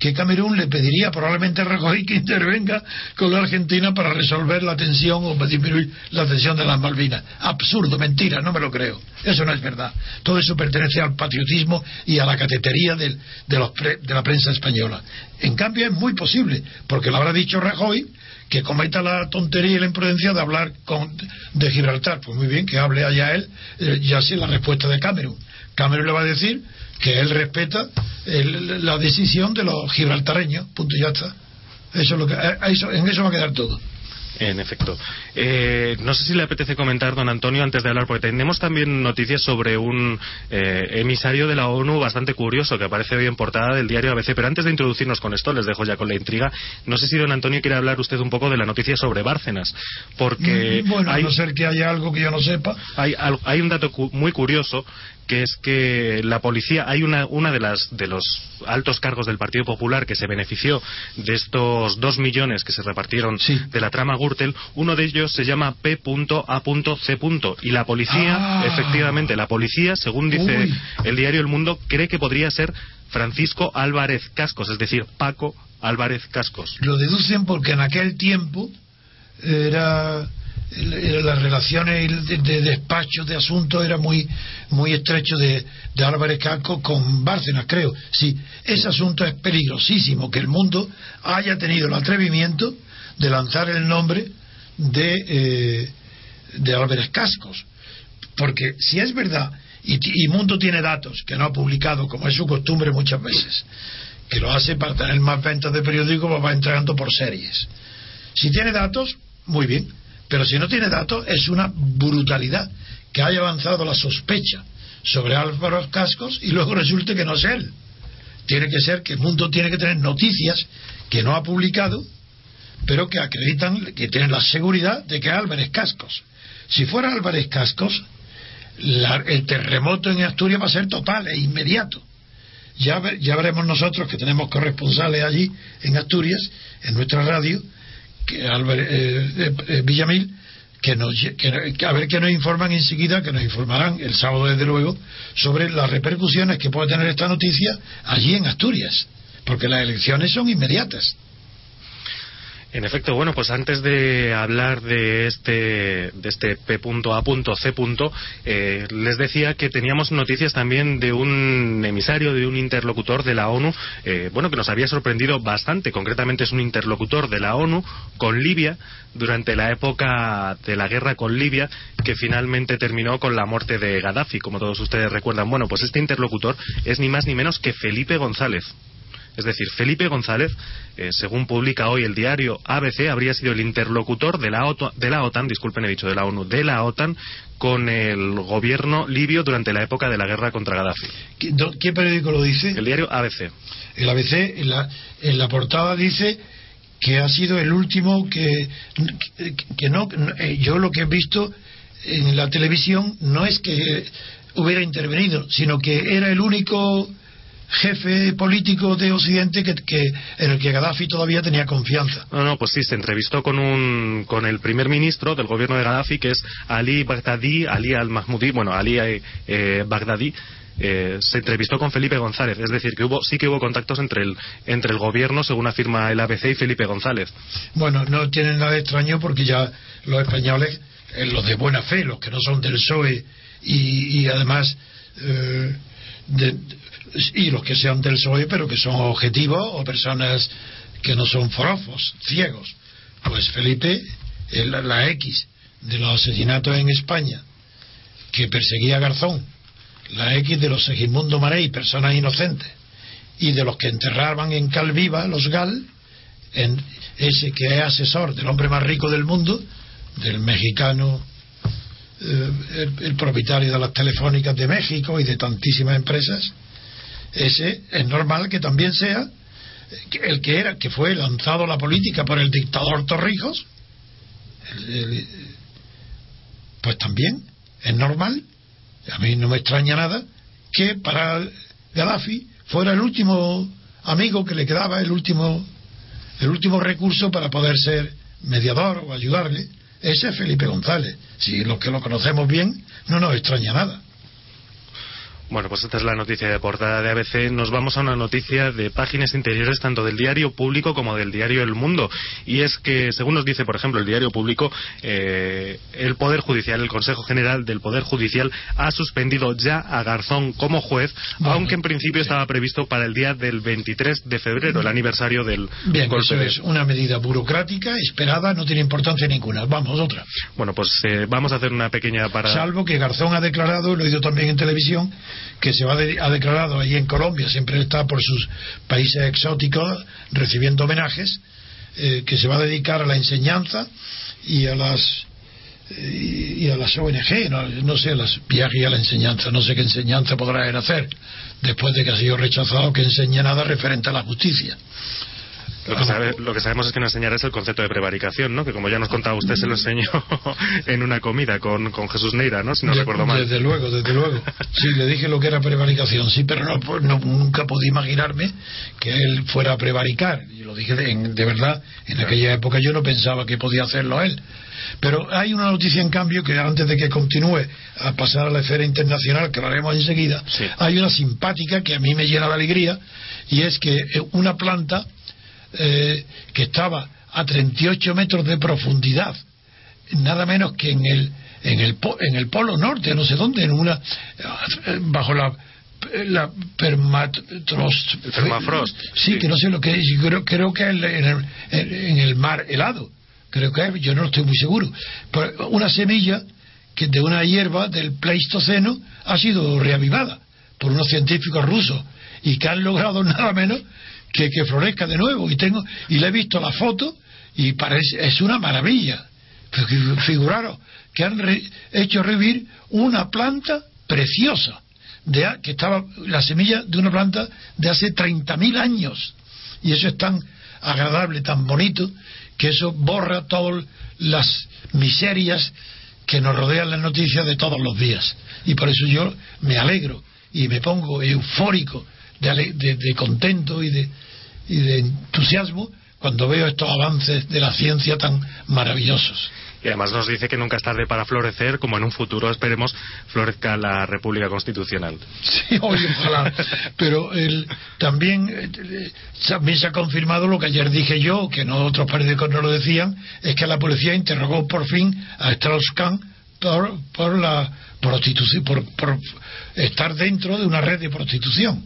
que Camerún le pediría probablemente a Rajoy que intervenga con la Argentina para resolver la tensión o disminuir la tensión de las Malvinas. Absurdo, mentira, no me lo creo. Eso no es verdad. Todo eso pertenece al patriotismo y a la catetería de, de la prensa española. En cambio, es muy posible, porque lo habrá dicho Rajoy, que cometa la tontería y la imprudencia de hablar con, de Gibraltar. Pues muy bien, que hable allá él, eh, ya sé la respuesta de Camerún. Camerún le va a decir que él respeta la decisión de los gibraltareños, punto y ya está. Eso es lo que, eso, en eso va a quedar todo. En efecto. Eh, no sé si le apetece comentar, don Antonio, antes de hablar, porque tenemos también noticias sobre un eh, emisario de la ONU bastante curioso que aparece hoy en portada del diario ABC. Pero antes de introducirnos con esto, les dejo ya con la intriga. No sé si don Antonio quiere hablar usted un poco de la noticia sobre Bárcenas. Porque. Mm, bueno, a no ser que haya algo que yo no sepa. Hay, hay un dato muy curioso que es que la policía, hay una, una de las de los altos cargos del Partido Popular que se benefició de estos dos millones que se repartieron de la trama Gürtel, uno de ellos se llama P.A.C. y la policía, ah. efectivamente, la policía, según dice el diario El Mundo, cree que podría ser Francisco Álvarez Cascos, es decir, Paco Álvarez Cascos. Lo deducen porque en aquel tiempo era las relaciones de, despacho de asuntos era muy muy estrecho de, Álvarez Casco con Bárcenas creo. Sí ese asunto es peligrosísimo que el mundo haya tenido el atrevimiento de lanzar el nombre de eh, de Álvarez Cascos. Porque si es verdad y, Mundo tiene datos que no ha publicado como es su costumbre muchas veces que lo hace para tener más ventas de periódicos va entregando por series. Si tiene datos muy bien pero si no tiene datos, es una brutalidad que haya avanzado la sospecha sobre Álvaro Cascos y luego resulte que no es él. Tiene que ser que el mundo tiene que tener noticias que no ha publicado, pero que acreditan, que tienen la seguridad de que Álvarez Cascos. Si fuera Álvarez Cascos, el terremoto en Asturias va a ser total e inmediato. Ya, ya veremos nosotros que tenemos corresponsales allí en Asturias, en nuestra radio, eh, eh, Villamil, que, nos, a ver que nos informan enseguida, que nos informarán el sábado desde luego, sobre las repercusiones que puede tener esta noticia allí en Asturias, porque las elecciones son inmediatas. En efecto, bueno, pues antes de hablar de este, de este P.A.C. Eh, les decía que teníamos noticias también de un emisario, de un interlocutor de la ONU, eh, bueno, que nos había sorprendido bastante. Concretamente es un interlocutor de la ONU con Libia durante la época de la guerra con Libia, que finalmente terminó con la muerte de Gaddafi, como todos ustedes recuerdan. Bueno, pues este interlocutor es ni más ni menos que Felipe González. Es decir, Felipe González, eh, según publica hoy el diario ABC, habría sido el interlocutor de la, de la OTAN, disculpen, he dicho de la ONU, de la OTAN con el gobierno libio durante la época de la guerra contra Gaddafi. ¿Qué, periódico lo dice? El diario ABC. El ABC, en la, portada dice que ha sido el último que, que, no, eh, yo lo que he visto en la televisión no es que hubiera intervenido, sino que era el único jefe político de Occidente que, que, en el que Gaddafi todavía tenía confianza. No, no, pues sí, se entrevistó con un con el primer ministro del gobierno de Gaddafi, que es Ali Baghdadi, Ali al-Mahmoudi, bueno, Ali eh, Baghdadi, eh, se entrevistó con Felipe González, es decir, que hubo sí que hubo contactos entre el entre el gobierno, según afirma el ABC y Felipe González. Bueno, no tienen nada de extraño porque ya los españoles, eh, los de buena fe, los que no son del PSOE y, y además eh, de, y los que sean del PSOE pero que son objetivos o personas que no son forofos, ciegos. Pues Felipe, el, la X de los asesinatos en España, que perseguía a Garzón, la X de los Segismundo Marey, personas inocentes, y de los que enterraban en Calviva, los Gal, en ese que es asesor del hombre más rico del mundo, del mexicano, eh, el, el, propietario de las telefónicas de México y de tantísimas empresas, ese es normal que también sea el que era, que fue lanzado a la política por el dictador Torrijos, pues también es normal a mí no me extraña nada que para Gaddafi fuera el último amigo que le quedaba, el último, el último recurso para poder ser mediador o ayudarle. Ese es Felipe González. Si los que lo conocemos bien, no nos extraña nada. Bueno, pues esta es la noticia de portada de ABC. Nos vamos a una noticia de páginas interiores tanto del diario público como del diario El Mundo. Y es que, según nos dice, por ejemplo, el diario público, eh, el Poder Judicial, el Consejo General del Poder Judicial, ha suspendido ya a Garzón como juez, bueno, aunque en principio estaba previsto para el día del 23 de febrero, el aniversario del Bien, golpe. Eso es una medida burocrática, esperada, no tiene importancia ninguna. Vamos, otra. Bueno, pues eh, vamos a hacer una pequeña parada. Salvo que Garzón ha declarado, lo he oído también en televisión, que se va de, ha declarado ahí en Colombia, siempre está por sus países exóticos recibiendo homenajes, eh, que se va a dedicar a la enseñanza y a las y a las ONG, no, sé, las viajes y a la enseñanza, no sé qué enseñanza podrá hacer después de que ha sido rechazado que enseñe nada referente a la justicia. Lo que, sabe, lo que, sabemos es que no enseñará es el concepto de prevaricación, ¿no? Que como ya nos contaba usted, se lo enseñó [laughs] en una comida con, con Jesús Neira, ¿no? Si no de, recuerdo mal. Desde luego, desde luego. Sí, le dije lo que era prevaricación, sí, pero no, no nunca pude imaginarme que él fuera a prevaricar. Yo lo dije de, de verdad, en claro. aquella época yo no pensaba que podía hacerlo él. Pero hay una noticia, en cambio, que antes de que continúe a pasar a la esfera internacional, que lo haremos enseguida, sí. hay una simpática que a mí me llena de alegría, y es que una planta eh, que estaba a 38 metros de profundidad, nada menos que en el, en el, en el polo norte, no sé dónde, en una, bajo la, la permafrost. permafrost. Sí, sí, que no sé lo que es, creo, creo que en el, en el mar helado, creo que es, yo no estoy muy seguro. Pero una semilla que de una hierba del Pleistoceno ha sido reavivada por unos científicos rusos y que han logrado [laughs] nada menos que, que florezca de nuevo. Y tengo y le he visto la foto y parece es una maravilla. Figuraros que han re, hecho revivir una planta preciosa de, que estaba la semilla de una planta de hace 30.000 años. Y eso es tan agradable tan bonito que eso borra todas las miserias que nos rodean las noticias de todos los días. Y por eso yo me alegro y me pongo eufórico de, de, de contento y de, y de entusiasmo cuando veo estos avances de la ciencia tan maravillosos. Y además nos dice que nunca es tarde para florecer, como en un futuro esperemos florezca la República Constitucional. Sí, [laughs] oye, ojalá. Pero el, también, eh, también se ha confirmado lo que ayer dije yo, que no otros periódicos no lo decían, es que la policía interrogó por fin a Strauss-Kahn por, por la prostitución, por, por estar dentro de una red de prostitución.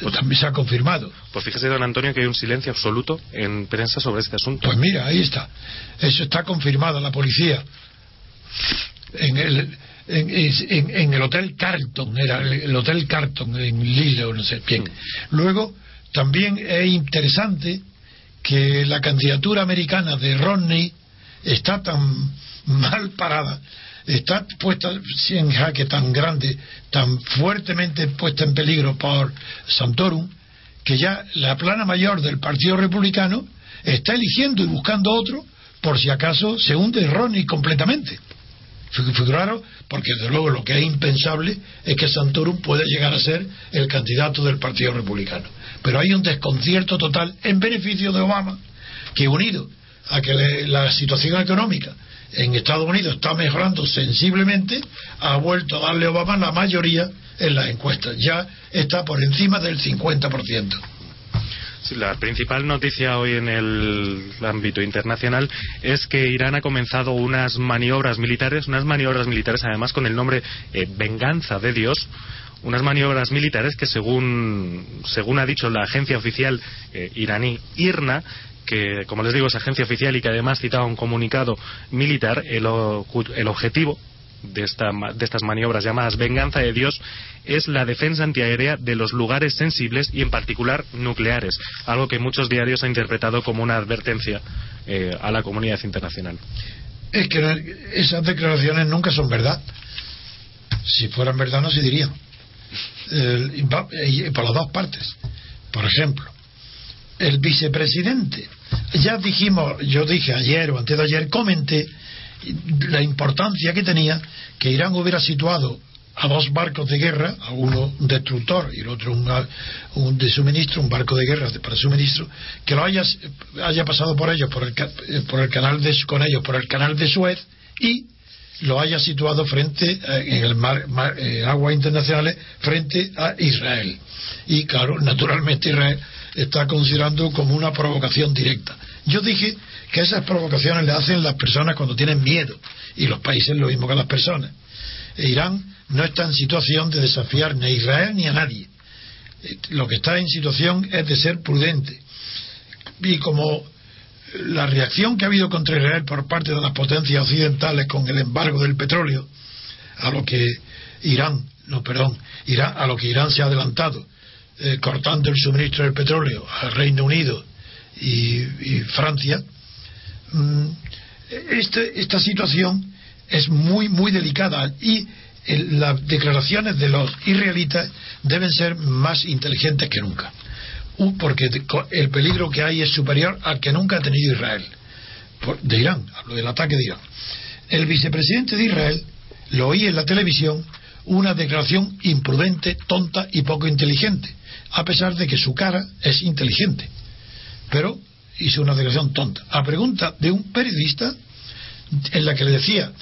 Pues también se ha confirmado. Pues fíjese, don Antonio, que hay un silencio absoluto en prensa sobre este asunto. Pues mira, ahí está. Eso está confirmado, la policía. En el, en, en, en el Hotel Carlton, era el Hotel Carlton en Lille, o no sé bien. Luego, también es interesante que la candidatura americana de Romney está tan [laughs] mal parada está puesta en jaque tan grande, tan fuertemente puesta en peligro por Santorum, que ya la plana mayor del Partido Republicano está eligiendo y buscando otro por si acaso se hunde Ronnie completamente. Claro, porque desde luego lo que es impensable es que Santorum pueda llegar a ser el candidato del Partido Republicano. Pero hay un desconcierto total en beneficio de Obama, que unido a que la situación económica en Estados Unidos está mejorando sensiblemente, ha vuelto a darle a Obama la mayoría en las encuestas. Ya está por encima del 50% la principal noticia hoy en el ámbito internacional es que Irán ha comenzado unas maniobras militares, unas maniobras militares además con el nombre eh, Venganza de Dios, unas maniobras militares que según, según ha dicho la agencia oficial eh, iraní IRNA, que como les digo es agencia oficial y que además citaba un comunicado militar, el, objetivo de, esta, de estas maniobras llamadas Venganza de Dios es la defensa antiaérea de los lugares sensibles y en particular nucleares, algo que muchos diarios han interpretado como una advertencia eh, a la comunidad internacional. Es que esas declaraciones nunca son verdad. Si fueran verdad no se dirían. por las dos partes. Por ejemplo, el vicepresidente. Ya dijimos, yo dije ayer o antes de ayer, comenté la importancia que tenía que Irán hubiera situado a dos barcos de guerra, a uno un destructor y el otro un, de suministro, un barco de guerra para suministro, que lo haya, pasado por ellos, por el, por el canal de, con ellos, por el canal de Suez y lo haya situado frente eh, en el mar, eh, aguas internacionales frente a Israel. Y claro, naturalmente Israel está considerando como una provocación directa. Yo dije que esas provocaciones le hacen las personas cuando tienen miedo y los países lo mismo que las personas. E Irán no está en situación de desafiar ni a Israel ni a nadie. Eh, lo que está en situación es de ser prudente. Y como la reacción que ha habido contra Israel por parte de las potencias occidentales con el embargo del petróleo, a lo que Irán, no, perdón, Irán, a lo que Irán se ha adelantado, eh, cortando el suministro del petróleo al Reino Unido y Francia, Mm, este, esta situación es muy, muy delicada y las declaraciones de los israelitas deben ser más inteligentes que nunca. porque el peligro que hay es superior al que nunca ha tenido Israel. de Irán, hablo del ataque de Irán. El vicepresidente de Israel lo oí en la televisión una declaración imprudente, tonta y poco inteligente, a pesar de que su cara es inteligente. Pero hizo una declaración tonta. A pregunta de un periodista en la que le decía,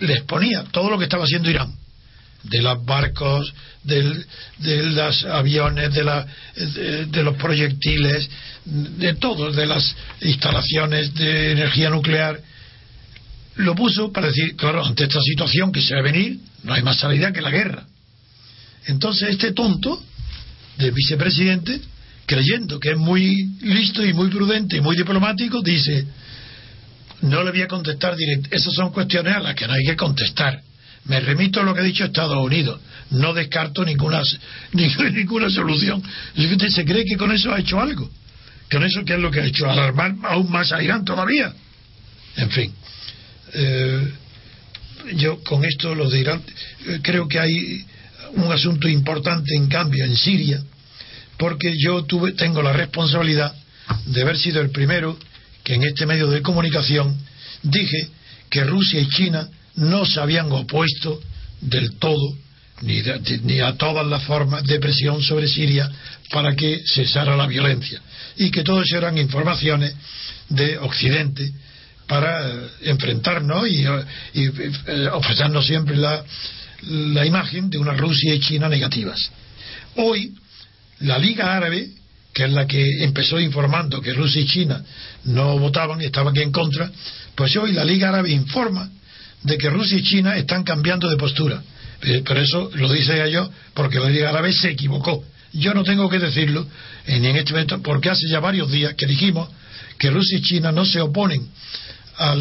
le exponía todo lo que estaba haciendo Irán, de los barcos, de los aviones, de, la, de, los proyectiles, de todo, de las instalaciones de energía nuclear, lo puso para decir, claro, ante esta situación que se va a venir, no hay más salida que la guerra. Entonces este tonto del vicepresidente creyendo que es muy listo y muy prudente y muy diplomático, dice, no le voy a contestar directo. Esas son cuestiones a las que no hay que contestar. Me remito a lo que ha dicho Estados Unidos. No descarto ninguna, [laughs] ninguna solución. ¿Usted se cree que con eso ha hecho algo? ¿Con eso qué es lo que ha hecho? Alarmar aún más a Irán todavía. En fin. Eh, yo con esto, lo de Irán, eh, creo que hay un asunto importante en cambio en Siria porque yo tuve, tengo la responsabilidad de haber sido el primero que en este medio de comunicación dije que Rusia y China no se habían opuesto del todo ni, ni, a todas las formas de presión sobre Siria para que cesara la violencia y que todos eran informaciones de Occidente para eh, enfrentarnos y, eh, ofrecernos siempre la, la imagen de una Rusia y China negativas. Hoy la Liga Árabe, que es la que empezó informando que Rusia y China no votaban y estaban en contra, pues hoy la Liga Árabe informa de que Rusia y China están cambiando de postura. Eh, pero eso lo dice yo porque la Liga Árabe se equivocó. Yo no tengo que decirlo ni en este momento porque hace ya varios días que dijimos que Rusia y China no se oponen a,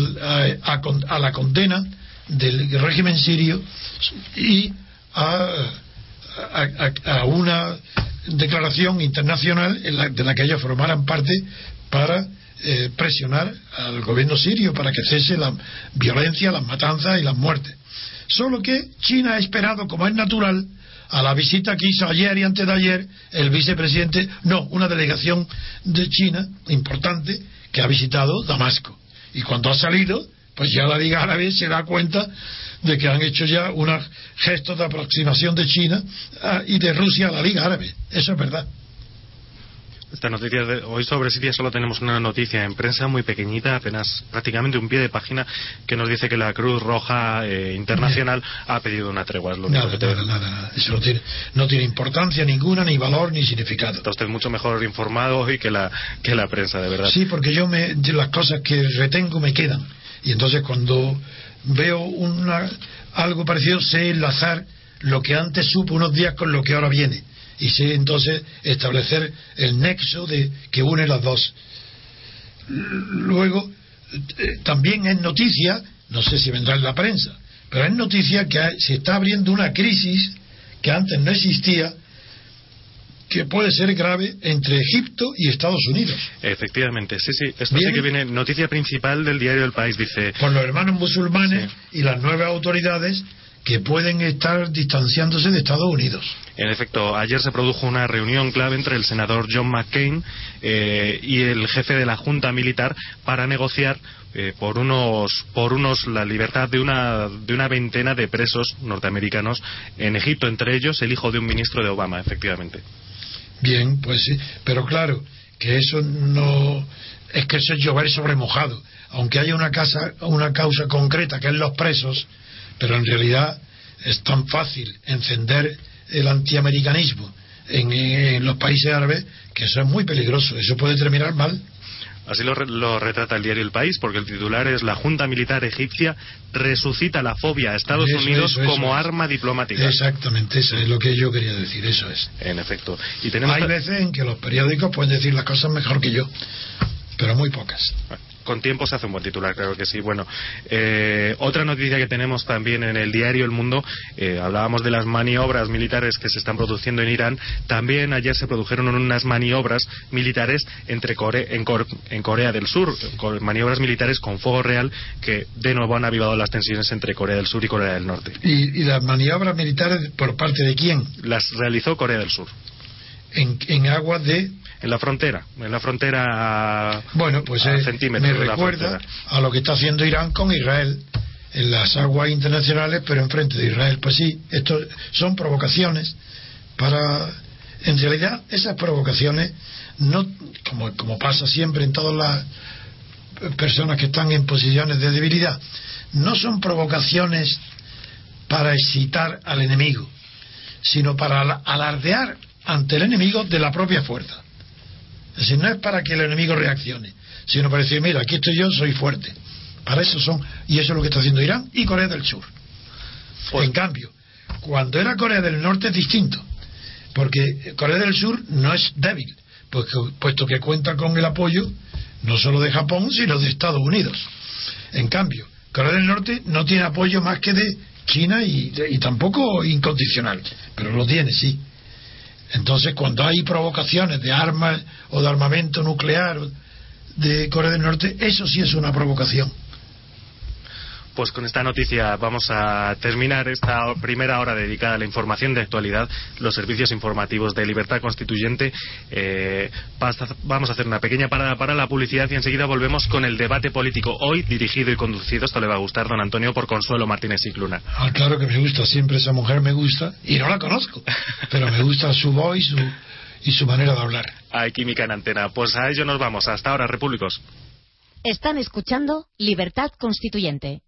a la condena del régimen sirio y a, a, una declaración internacional de la que ellos formaran parte para eh, presionar al gobierno sirio para que cese la violencia, las matanzas y las muertes. Solo que China ha esperado, como es natural, a la visita que hizo ayer y antes de ayer el vicepresidente, no, una delegación de China importante que ha visitado Damasco. Y cuando ha salido, pues ya la Liga Árabe se da cuenta de que han hecho ya unos gestos de aproximación de China ah, y de Rusia a la Liga Árabe. Eso es verdad. Esta noticia de hoy sobre Siria solo tenemos una noticia en prensa muy pequeñita, apenas prácticamente un pie de página, que nos dice que la Cruz Roja eh, Internacional ha pedido una tregua. Es lo único Nada, que te- nada, nada, nada. Eso no tiene, no tiene importancia ninguna, ni valor, ni significado. Está usted mucho mejor informado hoy que la, que la prensa, de verdad. Sí, porque yo me, las cosas que retengo me quedan. Y entonces cuando veo una, algo parecido, sé enlazar lo que antes supo unos días con lo que ahora viene. Y sé entonces establecer el nexo de que une las dos. Luego, eh, también es noticia, no sé si vendrá en la prensa, pero es noticia que se está abriendo una crisis que antes no existía, que puede ser grave entre Egipto y Estados Unidos. Efectivamente, sí, sí. Esto Bien. sí que viene, noticia principal del diario El País, dice. por los hermanos musulmanes y las nuevas autoridades que pueden estar distanciándose de Estados Unidos. En efecto, ayer se produjo una reunión clave entre el senador John McCain eh, y el jefe de la Junta Militar para negociar eh, por unos por unos la libertad de una de una veintena de presos norteamericanos en Egipto, entre ellos el hijo de un ministro de Obama, efectivamente. Bien, pues sí, pero claro, que eso no es que eso es llover sobre mojado, aunque haya una casa, una causa concreta que es los presos, pero en realidad es tan fácil encender el antiamericanismo en, en los países árabes que eso es muy peligroso, eso puede terminar mal. Así lo, re- lo retrata el diario El País, porque el titular es La Junta Militar Egipcia resucita la fobia a Estados Eso, Unidos eso, eso como arma diplomática. Exactamente, eso es lo que yo quería decir, eso es. En efecto. Y tenemos Hay veces en que los periódicos pueden decir las cosas mejor que yo, pero muy pocas. Con tiempo se hace un buen titular, claro que sí. Bueno, eh, otra noticia que tenemos también en el diario El Mundo, eh, hablábamos de las maniobras militares que se están produciendo en Irán. También ayer se produjeron unas maniobras militares entre Core- en, Cor- en Corea del Sur, con maniobras militares con fuego real que de nuevo han avivado las tensiones entre Corea del Sur y Corea del Norte. ¿Y, y las maniobras militares por parte de quién? Las realizó Corea del Sur. En, en aguas de... En la frontera, en la frontera Bueno, pues a eh, centímetros me de la recuerda a lo que está haciendo Irán con Israel en las aguas internacionales, pero enfrente de Israel. Pues sí, esto son provocaciones para... En realidad, esas provocaciones, no como, como pasa siempre en todas las personas que están en posiciones de debilidad, no son provocaciones para excitar al enemigo, sino para ala- alardear ante el enemigo de la propia fuerza. Es decir, no es para que el enemigo reaccione, sino para decir, mira, aquí estoy yo, soy fuerte. Para eso son, y eso es lo que está haciendo Irán y Corea del Sur. Pues- en cambio, cuando era Corea del Norte es distinto, porque Corea del Sur no es débil, pues que- puesto que cuenta con el apoyo no solo de Japón, sino de Estados Unidos. En cambio, Corea del Norte no tiene apoyo más que de China y, y tampoco incondicional, pero lo tiene, sí. Entonces, cuando hay provocaciones de armas o de armamento nuclear de Corea del Norte, eso sí es una provocación. Pues con esta noticia vamos a terminar esta primera hora dedicada a la información de actualidad, los servicios informativos de Libertad Constituyente. Eh, vamos a hacer una pequeña parada para la publicidad y enseguida volvemos con el debate político hoy dirigido y conducido, esto le va a gustar, don Antonio, por Consuelo Martínez y Cluna. Ah, claro que me gusta, siempre esa mujer me gusta, y no la conozco, pero me gusta su voz y su, y su manera de hablar. Hay química en antena. Pues a ello nos vamos. Hasta ahora, repúblicos. Están escuchando Libertad Constituyente